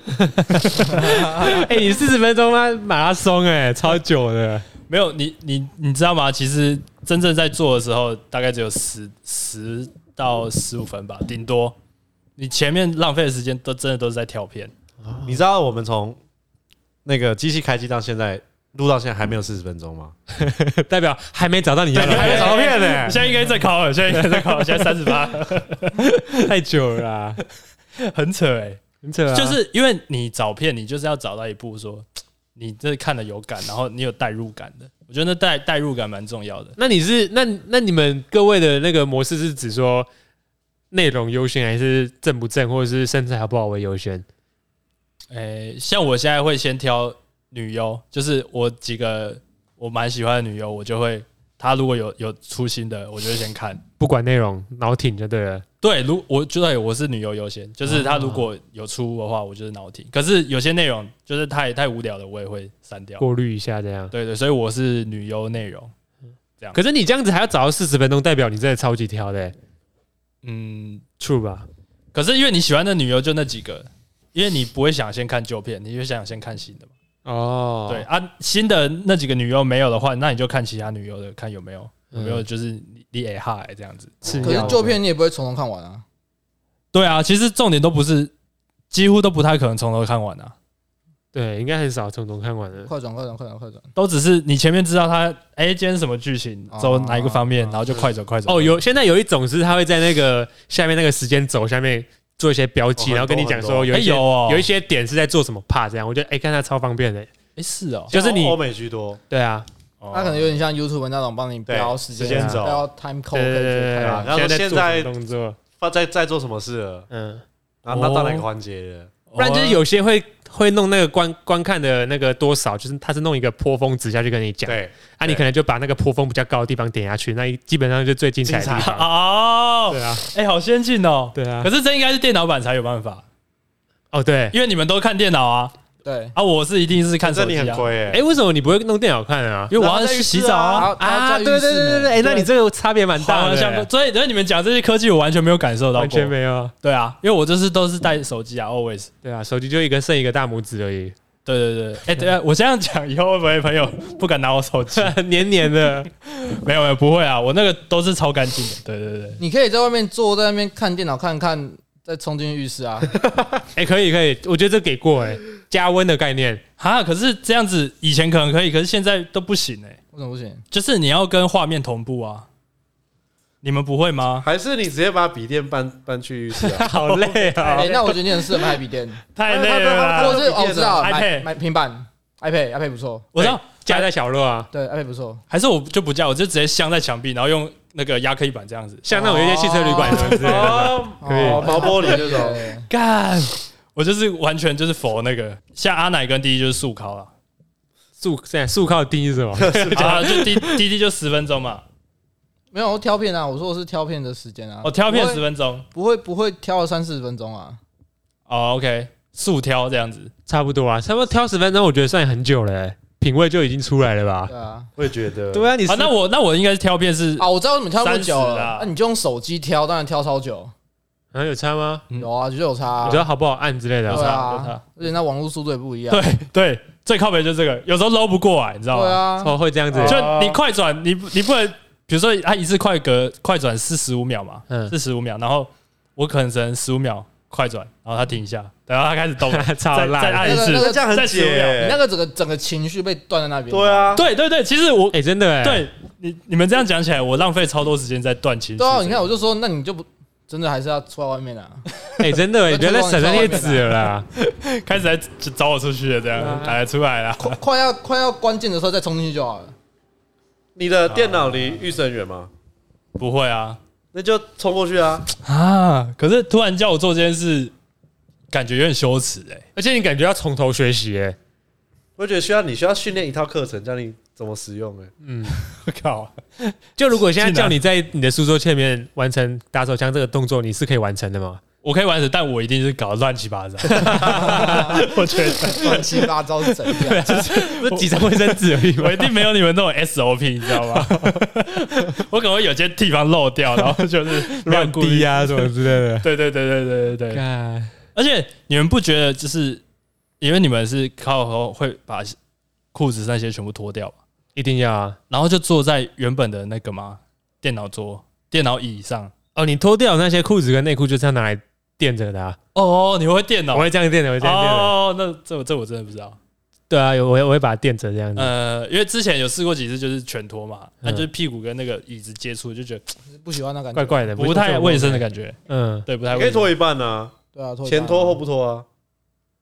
哎，你四十分钟吗？马拉松哎，超久的。没有你，你你知道吗？其实真正在做的时候，大概只有十十到十五分吧，顶多。你前面浪费的时间都真的都是在跳片。你知道我们从那个机器开机到现在录到现在还没有四十分钟吗？代表还没找到你要的，还没找到片呢。现在应该在考了，现在应该在考，现在三十八，太久了啦，很扯哎、欸，很扯啊。就是因为你找片，你就是要找到一部说。你这看的有感，然后你有代入感的，我觉得那代代入感蛮重要的。那你是那那你们各位的那个模式是指说内容优先，还是正不正，或者是身材好不好为优先？诶、欸，像我现在会先挑女优，就是我几个我蛮喜欢的女优，我就会他如果有有出新的，我就会先看，不管内容，脑挺就对了。对，如我觉得我是女优优先，就是他如果有出的话，我就是脑挺。可是有些内容就是太太无聊的，我也会删掉，过滤一下这样。对对，所以我是女优内容，这样。可是你这样子还要找到四十分钟，代表你真的超级挑的、欸。嗯，true 吧？可是因为你喜欢的女优就那几个，因为你不会想先看旧片，你就想先看新的嘛。哦，对啊，新的那几个女优没有的话，那你就看其他女优的，看有没有有没有就是你也嗨这样子。可是旧片你也不会从头看完啊。对啊，其实重点都不是，几乎都不太可能从头看完啊。对，应该很少从头看完的。快转，快转，快转，快转，都只是你前面知道他哎，今天什么剧情，走哪一个方面，然后就快走，快走。哦，有现在有一种是他会在那个下面那个时间轴下面。做一些标记，然后跟你讲说有一些有一些点是在做什么 part 这样，我觉得哎，看它超方便的。哎，是哦，就是你欧美居多，对啊，它可能有点像 YouTube 那种帮你标时间轴，标 time code，对对然后现在动作，在在做什么事了，嗯，然后到哪个环节了，不然就是有些会。会弄那个观观看的那个多少，就是他是弄一个坡峰值下去跟你讲，对，啊，你可能就把那个坡峰比较高的地方点下去，那基本上就最精彩的地方 哦。对啊，哎，好先进哦。对啊，可是这应该是电脑版才有办法。哦，对，因为你们都看电脑啊。对啊，我是一定是看手机啊。哎，为什么你不会弄电脑看啊？因为我要去洗澡啊。啊，对对对对，哎，那你这个差别蛮大的。所以，所以你们讲这些科技，我完全没有感受到，完全没有。对啊，因为我就是都是带手机啊，always。对啊，手机就一个剩一个大拇指而已。对对对，哎，对啊，我这样讲以后会不会朋友不敢拿我手机？黏黏的，没有没有，不会啊，我那个都是超干净的。对对对，你可以在外面坐在那边看电脑，看看再冲进浴室啊。哎，可以可以，我觉得这给过哎，加温的概念哈，可是这样子以前可能可以，可是现在都不行哎。为什么不行？就是你要跟画面同步啊。你们不会吗？还是你直接把笔电搬搬去浴室啊？好累啊！哎，那我觉得你很适合买笔电，太累了。或者是我知道，iPad 买平板，iPad，iPad 不错。我知道夹在小乐啊，对，iPad 不错。还是我就不夹，我就直接镶在墙壁，然后用那个压克力板这样子，像那种有些汽车旅馆之类的，可以毛玻璃这种。干，我就是完全就是否那个，像阿奶跟滴滴就是速考了。速现在速考的定义是什么？啊，就滴滴滴就十分钟嘛。没有挑片啊，我说我是挑片的时间啊。我挑片十分钟，不会不会挑了三四十分钟啊。哦，OK，速挑这样子差不多啊，差不多挑十分钟，我觉得算很久了，品味就已经出来了吧？对啊，我也觉得。对啊，你啊，那我那我应该是挑片是啊，我知道怎么挑那么久了，那你就用手机挑，当然挑超久。啊，有差吗？有啊，就有差。你觉得好不好按之类的？有差，而且那网络速度也不一样。对对，最靠北就是这个，有时候捞不过来，你知道吗？对啊，哦，会这样子，就你快转，你你不能。比如说，他一次快格快转四十五秒嘛，四十五秒，然后我可能只能十五秒快转，然后他停一下，然后他开始动，再再按一次，那个这样很解，你那个整个整个情绪被断在那边。对啊，对对对，其实我哎，真的哎，对你你们这样讲起来，我浪费超多时间在断情绪。对啊，你看我就说，那你就不真的还是要出来外面啊？哎，真的，你不要再省那些纸了啦，开始来找我出去了，这样来出来了，快快要快要关键的时候再冲进去就好了。你的电脑离浴室很远吗？不会啊，那就冲过去啊！啊，可是突然叫我做这件事，感觉有点羞耻哎，而且你感觉要从头学习哎，我觉得需要你需要训练一套课程，教你怎么使用哎。嗯，我靠，就如果现在叫你在你的书桌前面完成打手枪这个动作，你是可以完成的吗？我可以完成，但我一定是搞得乱七八糟。我觉得乱七八糟是怎样？就是不是几张卫生纸而已。我一定没有你们那种 SOP，你知道吗？我可能会有些地方漏掉，然后就是乱滴啊什么之类的。对对对对对对对。而且你们不觉得，就是因为你们是靠后会把裤子那些全部脱掉，一定要啊，然后就坐在原本的那个嘛电脑桌、电脑椅上。哦，你脱掉那些裤子跟内裤，就是要拿来。垫着的啊！哦，你会垫哦？我会这样垫的，我会这样垫的。哦，那这这我真的不知道。对啊，我我会把它垫着这样子。呃，因为之前有试过几次，就是全脱嘛，那就是屁股跟那个椅子接触，就觉得不喜欢那感觉，怪怪的，不太卫生的感觉。嗯，对，不太卫生。可以脱一半呢？对啊，前脱后不脱啊？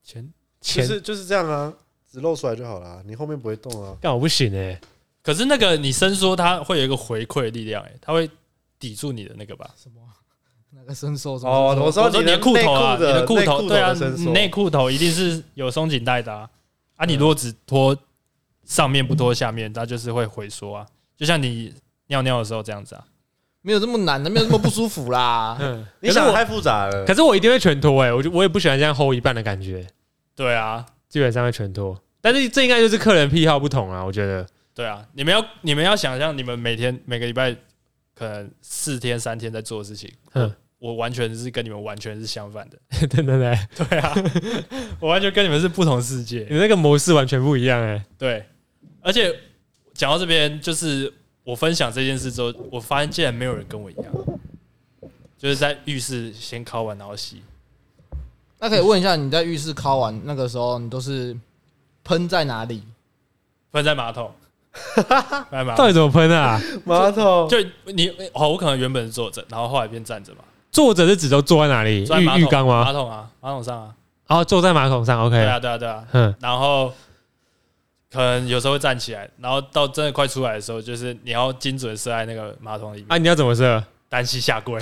前前是就是这样啊，只露出来就好了，你后面不会动啊。干我不行哎，可是那个你伸缩，它会有一个回馈力量，哎，它会抵住你的那个吧？什么？那个伸缩哦，我说你的裤头啊，你的裤头对啊，你内裤头一定是有松紧带的啊。啊，你如果只脱上面不脱下面，它就是会回缩啊。就像你尿尿的时候这样子啊？没有这么难的，没有这么不舒服啦。嗯，你想太复杂了。可是我一定会全脱哎，我就我也不喜欢这样 hold 一半的感觉。对啊，基本上会全脱。但是这应该就是客人癖好不同啊，我觉得。对啊，你们要你们要想象你们每天每个礼拜可能四天三天在做的事情，嗯，我完全是跟你们完全是相反的。对对对，对啊，我完全跟你们是不同世界，你那个模式完全不一样哎。对，而且讲到这边就是。我分享这件事之后，我发现竟然没有人跟我一样，就是在浴室先敲完然后洗。那可以问一下，你在浴室敲完那个时候，你都是喷在哪里？喷在马桶。到底怎么喷啊？马桶。就你哦，我可能原本是坐着，然后后来变站着嘛。坐着是指都坐在哪里？浴浴缸吗？马桶啊，马桶上啊。然后坐在马桶上，OK。对啊，对啊，对啊。嗯，然后。可能有时候会站起来，然后到真的快出来的时候，就是你要精准射在那个马桶里面。啊，你要怎么射？单膝下跪，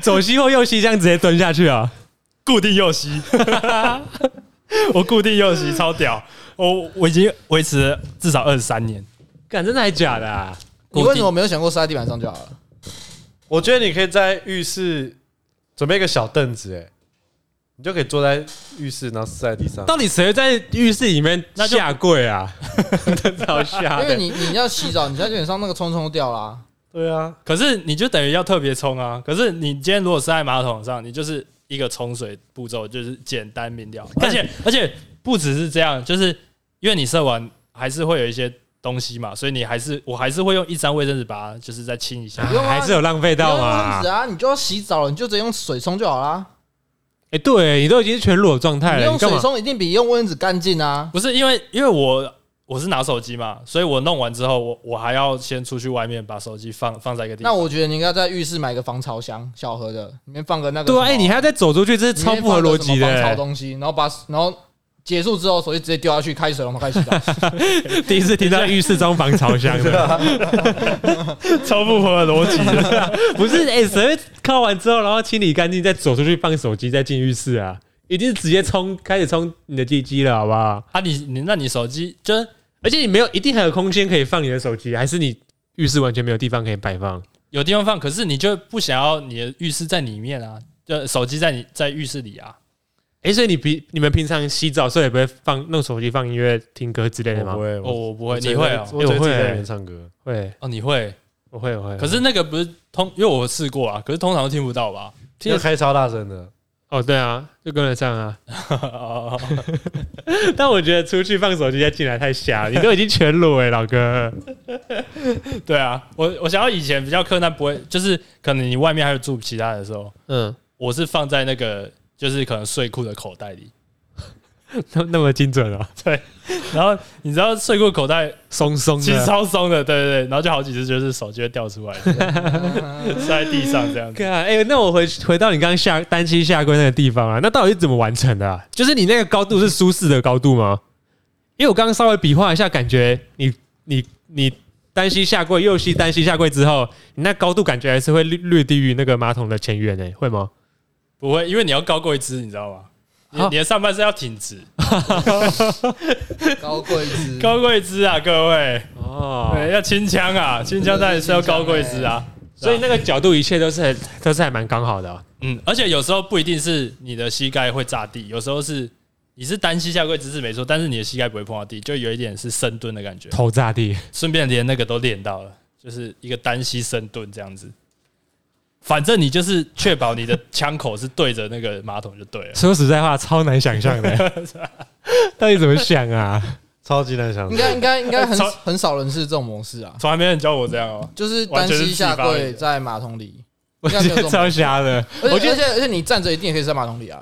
左膝或右膝这样直接蹲下去啊？固定右膝，我固定右膝超屌，我我已经维持了至少二十三年。干，真的还假的啊？你为什么没有想过射在地板上就好了？我觉得你可以在浴室准备一个小凳子，哎。你就可以坐在浴室，然后死在地上。到底谁在浴室里面下跪啊？好下，因为你你要洗澡，你在基本上那个冲冲掉啦。对啊，可是你就等于要特别冲啊。可是你今天如果是在马桶上，你就是一个冲水步骤，就是简单明了。而且而且不只是这样，就是因为你射完还是会有一些东西嘛，所以你还是我还是会用一张卫生纸把它就是再清一下。啊、还是有浪费到嘛？是啊，你就要洗澡了，你就直接用水冲就好啦。哎，欸、对你都已经是全裸状态了，你用水冲一定比用卫生纸干净啊！不是因为，因为我我是拿手机嘛，所以我弄完之后，我我还要先出去外面把手机放放在一个地方。那我觉得你应该在浴室买个防潮箱，小盒的，里面放个那个。对啊，哎，你还要再走出去，这是超不合逻辑的。防潮东西，然后把然后。结束之后，手机直接丢下去，开水龙头开始洗澡。第一次听到浴室装防潮箱的，超不符合逻辑的。不是，哎，谁会靠完之后，然后清理干净，再走出去放手机，再进浴室啊？一定是直接冲，开始冲你的地基了，好不好？啊你，你你那你手机就，而且你没有一定还有空间可以放你的手机，还是你浴室完全没有地方可以摆放？有地方放，可是你就不想要你的浴室在里面啊？就手机在你在浴室里啊？哎，所以你平你们平常洗澡时候也不会放弄手机放音乐听歌之类的吗？不会，哦，我不会，你会啊？我会在里面唱歌，会哦，你会，我会，我会。可是那个不是通，因为我试过啊，可是通常都听不到吧？听得开超大声的。哦，对啊，就跟得上啊。但我觉得出去放手机再进来太瞎了，你都已经全裸哎，老哥。对啊，我我想要以前比较困难，不会就是可能你外面还有住其他的时候，嗯，我是放在那个。就是可能睡裤的口袋里，那那么精准啊？对。然后你知道睡裤口袋松松，其实超松的，对对对。然后就好几次就是手机会掉出来，摔在地上这样子。哎、欸，那我回回到你刚刚下单膝下跪那个地方啊，那到底是怎么完成的、啊？就是你那个高度是舒适的高度吗？因为我刚刚稍微比划一下，感觉你你你单膝下跪，右膝单膝下跪之后，你那高度感觉还是会略略低于那个马桶的前缘诶，会吗？不会，因为你要高跪姿，你知道吗？你你的上半身要挺直，高跪姿，高跪姿啊，各位。哦，对，要轻枪啊，轻枪当然是要高跪姿啊，所以那个角度一切都是很都是还蛮刚好的啊。嗯，而且有时候不一定是你的膝盖会炸地，有时候是你是单膝下跪姿势没错，但是你的膝盖不会碰到地，就有一点是深蹲的感觉，头炸地，顺便连那个都练到了，就是一个单膝深蹲这样子。反正你就是确保你的枪口是对着那个马桶就对了。说实在话，超难想象的，到底怎么想啊？超级难想。应该应该应该很很少人是这种模式啊，从来没人教我这样哦。就是单膝下跪在马桶里，我觉得超瞎的。我觉得而且你站着一定也可以在马桶里啊。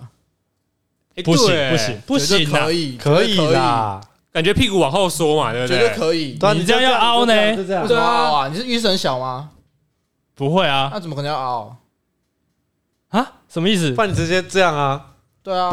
不行不行不行，可以可以啦，感觉屁股往后缩嘛，对不对？绝对可以。你这样要凹呢？对啊，你是浴室很小吗？不会啊，那怎么可能要凹啊？什么意思？不然你直接这样啊？对啊，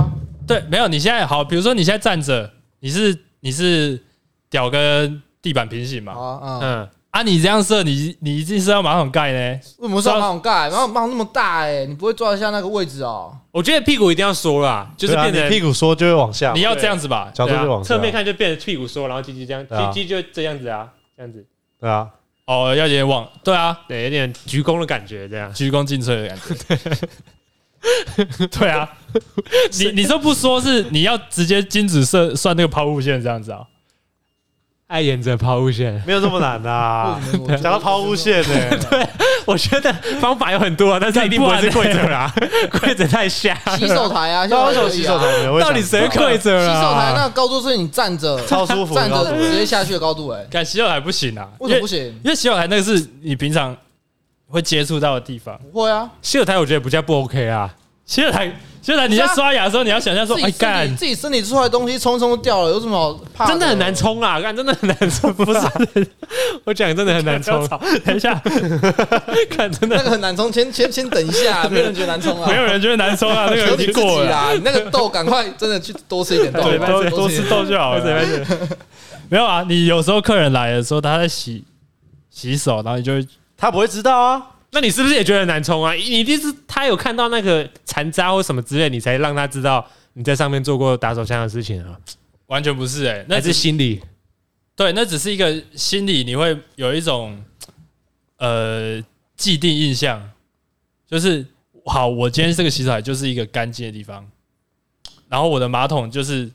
对，没有。你现在好，比如说你现在站着，你是你是屌跟地板平行嘛？啊嗯啊，你这样射，你你一定是要马桶盖呢？为什么是要马桶盖？马桶马桶那么大哎，你不会抓一下那个位置哦？我觉得屁股一定要缩啦，就是变成屁股缩就会往下。你要这样子吧，角度就往下。侧面看就变成屁股缩，然后鸡鸡这样，鸡鸡就这样子啊，这样子。对啊，哦，要有点往，对啊，对，有点鞠躬的感觉，这样鞠躬尽瘁的感觉。对啊，你你说不说是你要直接精子算算那个抛物线这样子啊？爱沿着抛物线，没有这么难的、啊。讲到抛物线呢、欸，对，我觉得方法有很多啊，但是一定不会是跪着啦，跪着太瞎。洗手台啊，高手洗手台，到底谁跪着啊？洗手台那个高度是你站着超舒服，站着直接下去的高度哎、欸。干洗手台不行啊？为什么不行？因为洗手台那个是你平常会接触到的地方。不会啊，洗手台我觉得不叫不 OK 啊，洗手台。现在你在刷牙的时候，你要想象说，哎干，自己身体出来的东西冲冲掉了，有什么好怕？真的很难冲啊！干，真的很难冲，不是？我讲真的很难冲。等一下，看真的那个很难冲，先先先等一下，没有人觉得难冲啊，没有人觉得难冲啊，那个已经过了。你那个豆赶快真的去多吃一点豆，多多吃豆就好了。没有啊，你有时候客人来的时候，他在洗洗手，然后你就会，他不会知道啊。那你是不是也觉得很难冲啊？你一定是他有看到那个残渣或什么之类，你才让他知道你在上面做过打手枪的事情啊？完全不是哎、欸，那是心理。对，那只是一个心理，你会有一种呃既定印象，就是好，我今天这个洗手台就是一个干净的地方，然后我的马桶就是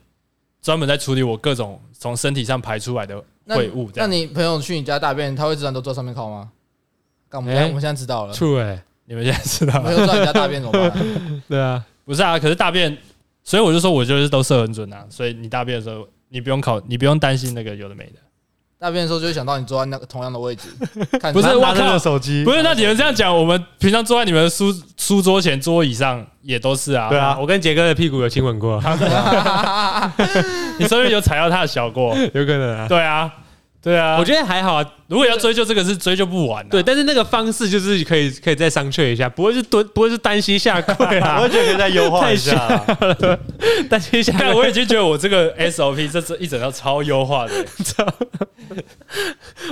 专门在处理我各种从身体上排出来的秽物这样。那你朋友去你家大便，他会自然都坐上面靠吗？我们我们现在知道了，错哎，你们现在知道了，没有知道人家大便怎么办？对啊，不是啊，可是大便，所以我就说，我就是都射很准啊，所以你大便的时候，你不用考，你不用担心那个有的没的。大便的时候就会想到你坐在那个同样的位置，不是拿着手机，不是？那你们这样讲，我们平常坐在你们的书书桌前、桌椅上也都是啊。对啊，我跟杰哥的屁股有亲吻过，你是不是有踩到他的小过？有可能啊。对啊。对啊，我觉得还好啊。如果要追究这个，是追究不完。对，但是那个方式就是可以可以再商榷一下，不会是蹲，不会是单膝下跪啊。我觉得可以再优化一下。单膝 下跪，我已经觉得我这个 SOP 这这一整套超优化的。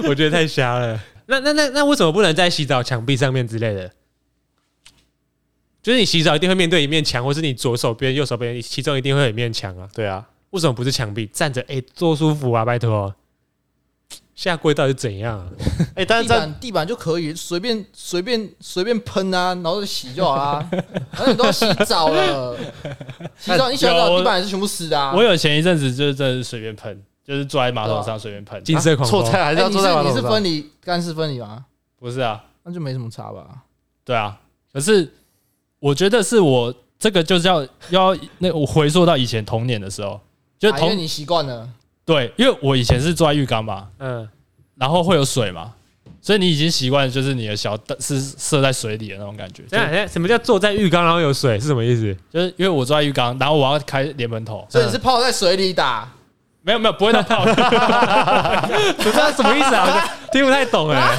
我觉得太瞎了。那那那那为什么不能在洗澡墙壁上面之类的？就是你洗澡一定会面对一面墙，或是你左手边、右手边其中一定会有一面墙啊。对啊，为什么不是墙壁？站着哎，多舒服啊！拜托。下跪到底怎样啊？哎，但是地板地板就可以随便随便随便喷啊，然后就洗就好啊。反正你都要洗澡了，洗澡你洗澡地板还是全部湿的啊。我有前一阵子就是真的是随便喷，就是坐在马桶上随便喷。金色狂风，错菜还是要坐在马桶上？你是分离干湿分离吗？不是啊，那就没什么差吧。对啊，可是我觉得是我这个就是要要那我回溯到以前童年的时候，就童年你习惯了。对，因为我以前是坐在浴缸嘛，嗯，然后会有水嘛，所以你已经习惯，就是你的小是射在水里的那种感觉。对，什么叫坐在浴缸然后有水是什么意思？就是因为我坐在浴缸，然后我要开连门头，所以你是泡在水里打？没有没有，不会那泡。不知道什么意思啊？听不太懂哎。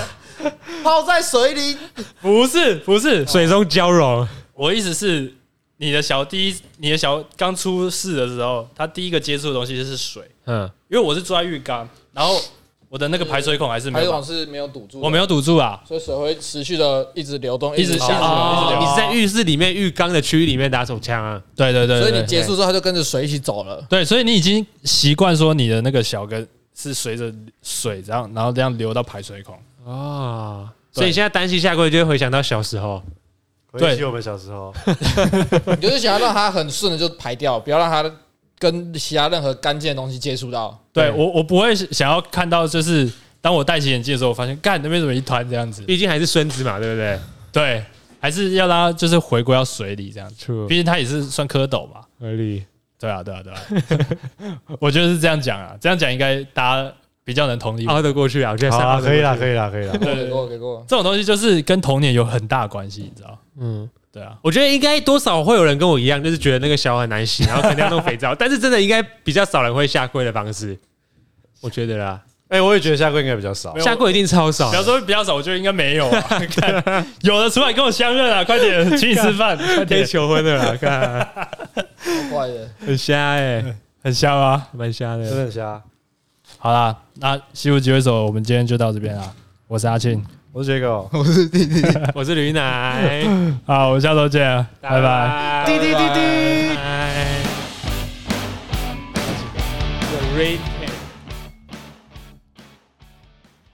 泡在水里？不是不是，水中交融。我意思是。你的小第一，你的小刚出世的时候，他第一个接触的东西就是水。嗯，因为我是住在浴缸，然后我的那个排水孔还是没有，排水孔是没有堵住，我没有堵住啊，所以水会持续的一直流动，一直下去。你是在浴室里面浴缸的区域里面打手枪啊？对对对，所以你结束之后，它就跟着水一起走了。对，所以你已经习惯说你的那个小根是随着水这样，然后这样流到排水孔啊。所以现在单膝下跪就会回想到小时候。对，我们小时候，你就是想要让它很顺的就排掉，不要让它跟其他任何干净的东西接触到。对我，我不会想要看到，就是当我戴起眼镜的时候，我发现干那边怎么一团这样子。毕竟还是孙子嘛，对不对？对，还是要让它就是回归到水里这样子。毕竟它也是算蝌蚪嘛。合理。对啊，对啊，对啊。我觉得是这样讲啊，这样讲应该大家比较能同理，熬得过去啊。我觉得好，可以啦，可以啦，可以啦。对，给过，给过。这种东西就是跟童年有很大关系，你知道。嗯，对啊，我觉得应该多少会有人跟我一样，就是觉得那个小很难洗，然后肯定要弄肥皂。但是真的应该比较少人会下跪的方式，我觉得啦。哎，我也觉得下跪应该比较少，下跪一定超少。比方说比较少，我觉得应该没有啊。看，有的出来跟我相认啊，快点 请你吃饭，快点求婚的啦，看，坏的，很瞎哎，很瞎吗？蛮瞎的，真的很瞎。好啦，那西湖集会所，我们今天就到这边啦。我是阿庆。我是杰哥，我是弟弟，我是吕奶，好，我们下周见，拜拜，滴滴滴滴。